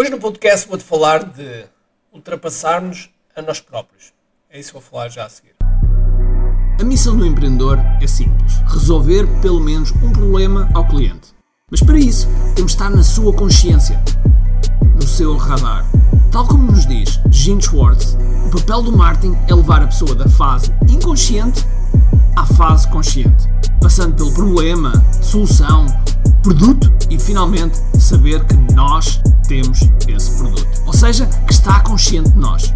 Hoje no podcast vou-te falar de ultrapassarmos a nós próprios. É isso que vou falar já a seguir. A missão do empreendedor é simples: resolver pelo menos um problema ao cliente. Mas para isso, temos de estar na sua consciência, no seu radar. Tal como nos diz Gene Schwartz, o papel do marketing é levar a pessoa da fase inconsciente à fase consciente, passando pelo problema, solução, produto e finalmente saber que nós temos esse produto. Ou seja, que está consciente de nós.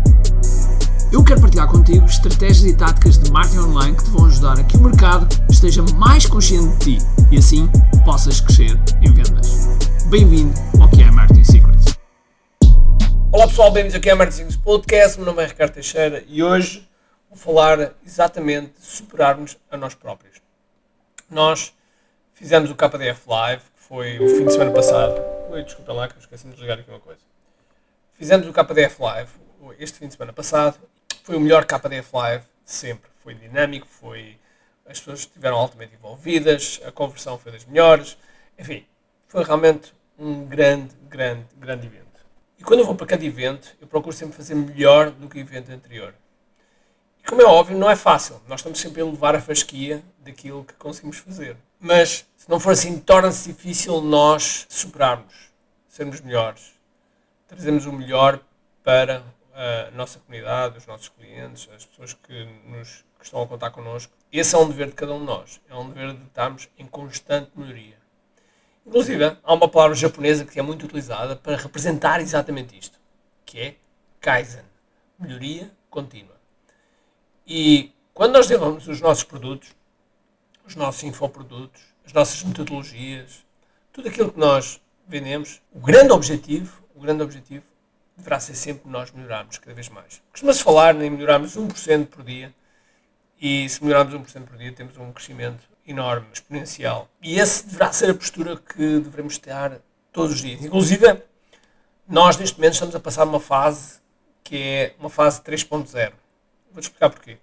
Eu quero partilhar contigo estratégias e táticas de marketing online que te vão ajudar a que o mercado esteja mais consciente de ti e assim possas crescer em vendas. Bem-vindo ao que é Marketing Secrets. Olá pessoal, bem-vindos aqui ao Marketing Secrets Podcast. Meu nome é Ricardo Teixeira e hoje vou falar exatamente de superarmos a nós próprios. Nós fizemos o KDF Live, que foi o fim de semana passado. Desculpa lá que eu esqueci de desligar aqui uma coisa. Fizemos o KDF Live este fim de semana passado foi o melhor KDF Live de sempre. Foi dinâmico, foi as pessoas estiveram altamente envolvidas, a conversão foi das melhores. Enfim, foi realmente um grande, grande, grande evento. E quando eu vou para cada evento, eu procuro sempre fazer melhor do que o evento anterior. E como é óbvio, não é fácil. Nós estamos sempre a levar a fasquia daquilo que conseguimos fazer. Mas, se não for assim, torna-se difícil nós superarmos, sermos melhores, trazermos o melhor para a nossa comunidade, os nossos clientes, as pessoas que, nos, que estão a contar connosco. Esse é um dever de cada um de nós. É um dever de estarmos em constante melhoria. Inclusive, há uma palavra japonesa que é muito utilizada para representar exatamente isto, que é Kaizen. Melhoria contínua. E quando nós desenvolvemos os nossos produtos, os nossos infoprodutos, as nossas metodologias, tudo aquilo que nós vendemos, o grande objetivo, o grande objetivo deverá ser sempre nós melhorarmos cada vez mais. Costuma-se falar em melhorarmos 1% por dia e se melhorarmos 1% por dia temos um crescimento enorme, exponencial. E esse deverá ser a postura que devemos ter todos os dias. Inclusive, nós neste momento estamos a passar uma fase que é uma fase 3.0. Vou-te explicar porquê.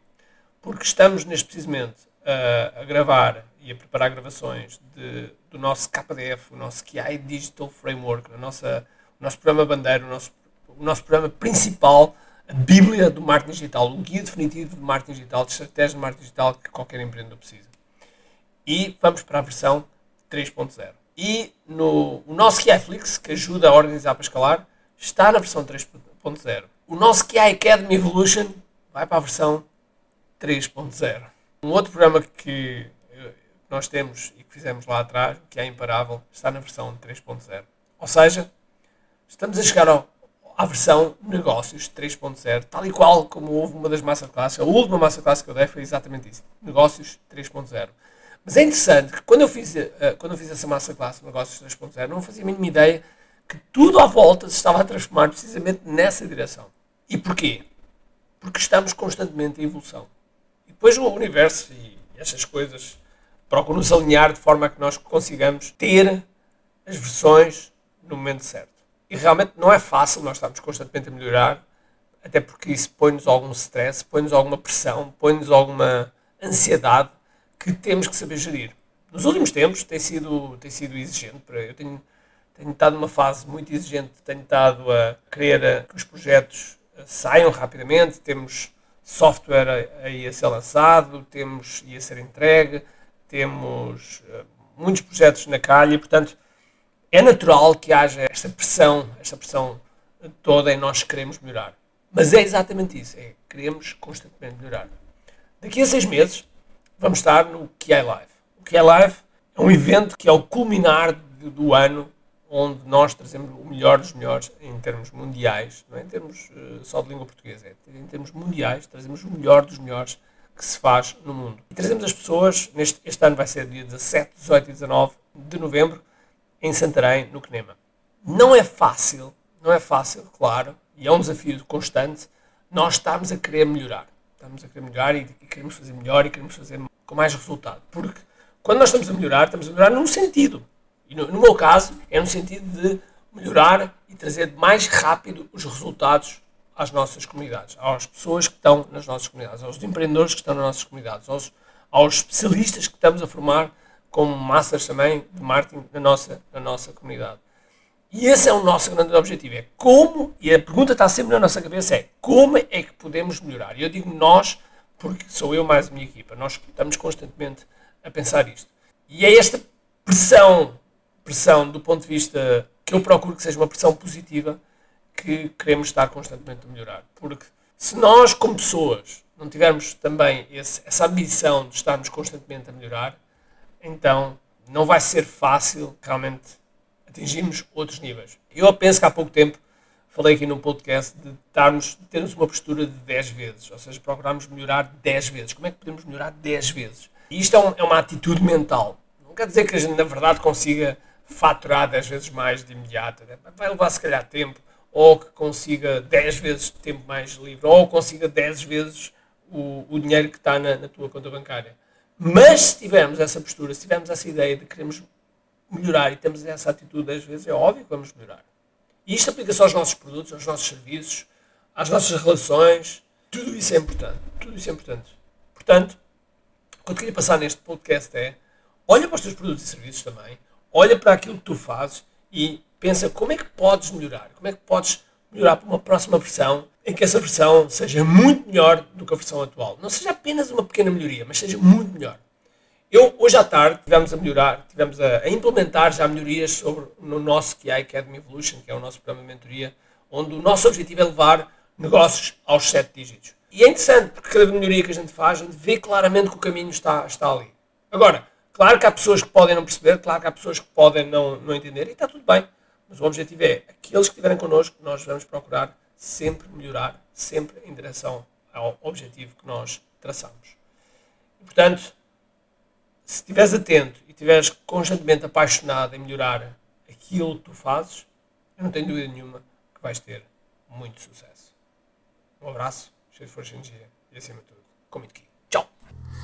Porque estamos neste precisamente a, a gravar e a preparar gravações de, do nosso KDF, o nosso KI Digital Framework, a nossa, o nosso programa bandeira, o nosso o nosso programa principal, a Bíblia do marketing digital, o guia definitivo de marketing digital, de estratégia de marketing digital que qualquer empreendedor precisa. E vamos para a versão 3.0. E no, o nosso KiFlix, que ajuda a organizar para escalar, está na versão 3.0. O nosso KI Academy Evolution vai para a versão 3.0. Um outro programa que nós temos e que fizemos lá atrás, que é imparável, está na versão 3.0. Ou seja, estamos a chegar ao, à versão negócios 3.0, tal e qual como houve uma das masterclasses, a última masterclass que eu dei foi exatamente isso, negócios 3.0. Mas é interessante que quando eu fiz, uh, quando eu fiz essa masterclass, negócios 3.0, não fazia a mínima ideia que tudo à volta se estava a transformar precisamente nessa direção. E porquê? Porque estamos constantemente em evolução. Depois o universo e essas coisas procuram nos alinhar de forma que nós consigamos ter as versões no momento certo. E realmente não é fácil nós estarmos constantemente a melhorar, até porque isso põe-nos algum stress, põe-nos alguma pressão, põe-nos alguma ansiedade que temos que saber gerir. Nos últimos tempos tem sido, tem sido exigente. Eu tenho, tenho estado numa fase muito exigente, tenho estado a querer que os projetos saiam rapidamente, temos software aí a ser lançado, temos a ser entregue, temos uh, muitos projetos na calha e, portanto, é natural que haja esta pressão, esta pressão toda em nós queremos melhorar. Mas é exatamente isso, é queremos constantemente melhorar. Daqui a seis meses vamos estar no QI Live. O QI Live é um evento que é o culminar do ano onde nós trazemos o melhor dos melhores em termos mundiais, não é em termos uh, só de língua portuguesa, é em termos mundiais, trazemos o melhor dos melhores que se faz no mundo. E trazemos as pessoas, neste, este ano vai ser dia 17, 18 e 19 de novembro, em Santarém, no Quenema. Não é fácil, não é fácil, claro, e é um desafio constante, nós estamos a querer melhorar. Estamos a querer melhorar e, e queremos fazer melhor e queremos fazer com mais resultado. Porque quando nós estamos a melhorar, estamos a melhorar num sentido. E no, no meu caso, é no sentido de melhorar e trazer mais rápido os resultados às nossas comunidades, às pessoas que estão nas nossas comunidades, aos empreendedores que estão nas nossas comunidades, aos, aos especialistas que estamos a formar como masters também de marketing na nossa, na nossa comunidade. E esse é o nosso grande objetivo. É como, e a pergunta está sempre na nossa cabeça, é como é que podemos melhorar? E eu digo nós, porque sou eu mais a minha equipa. Nós estamos constantemente a pensar isto. E é esta pressão, pressão do ponto de vista que eu procuro que seja uma pressão positiva, que queremos estar constantemente a melhorar. Porque se nós, como pessoas, não tivermos também esse, essa ambição de estarmos constantemente a melhorar, então não vai ser fácil realmente atingirmos outros níveis. Eu penso que há pouco tempo falei aqui num podcast de, darmos, de termos uma postura de 10 vezes, ou seja, procurarmos melhorar 10 vezes. Como é que podemos melhorar 10 vezes? E isto é, um, é uma atitude mental. Não quer dizer que a gente, na verdade, consiga faturar 10 vezes mais de imediato. Né? Vai levar, se calhar, tempo, ou que consiga 10 vezes tempo mais livre, ou consiga 10 vezes o, o dinheiro que está na, na tua conta bancária. Mas se tivermos essa postura, se tivermos essa ideia de queremos melhorar e temos essa atitude, às vezes é óbvio que vamos melhorar. E isto aplica-se aos nossos produtos, aos nossos serviços, às nossas relações. Tudo isso é importante. Tudo isso é importante. Portanto, o que eu queria passar neste podcast é olha para os teus produtos e serviços também, olha para aquilo que tu fazes e pensa como é que podes melhorar, como é que podes melhorar para uma próxima versão em que essa versão seja muito melhor do que a versão atual. Não seja apenas uma pequena melhoria, mas seja muito melhor. Eu, hoje à tarde, tivemos a melhorar, tivemos a, a implementar já melhorias sobre, no nosso QI Academy Evolution, que é o nosso programa de mentoria, onde o nosso objetivo é levar negócios aos 7 dígitos. E é interessante, porque cada melhoria que a gente faz, a gente vê claramente que o caminho está, está ali. Agora, claro que há pessoas que podem não perceber, claro que há pessoas que podem não, não entender, e está tudo bem. Mas o objetivo é, aqueles que estiverem connosco, nós vamos procurar sempre melhorar, sempre em direção ao objetivo que nós traçamos. E, portanto, se estiveres atento e estiveres constantemente apaixonado em melhorar aquilo que tu fazes, eu não tenho dúvida nenhuma que vais ter muito sucesso. Um abraço, cheio de força e energia e acima de tudo, com muito Tchau!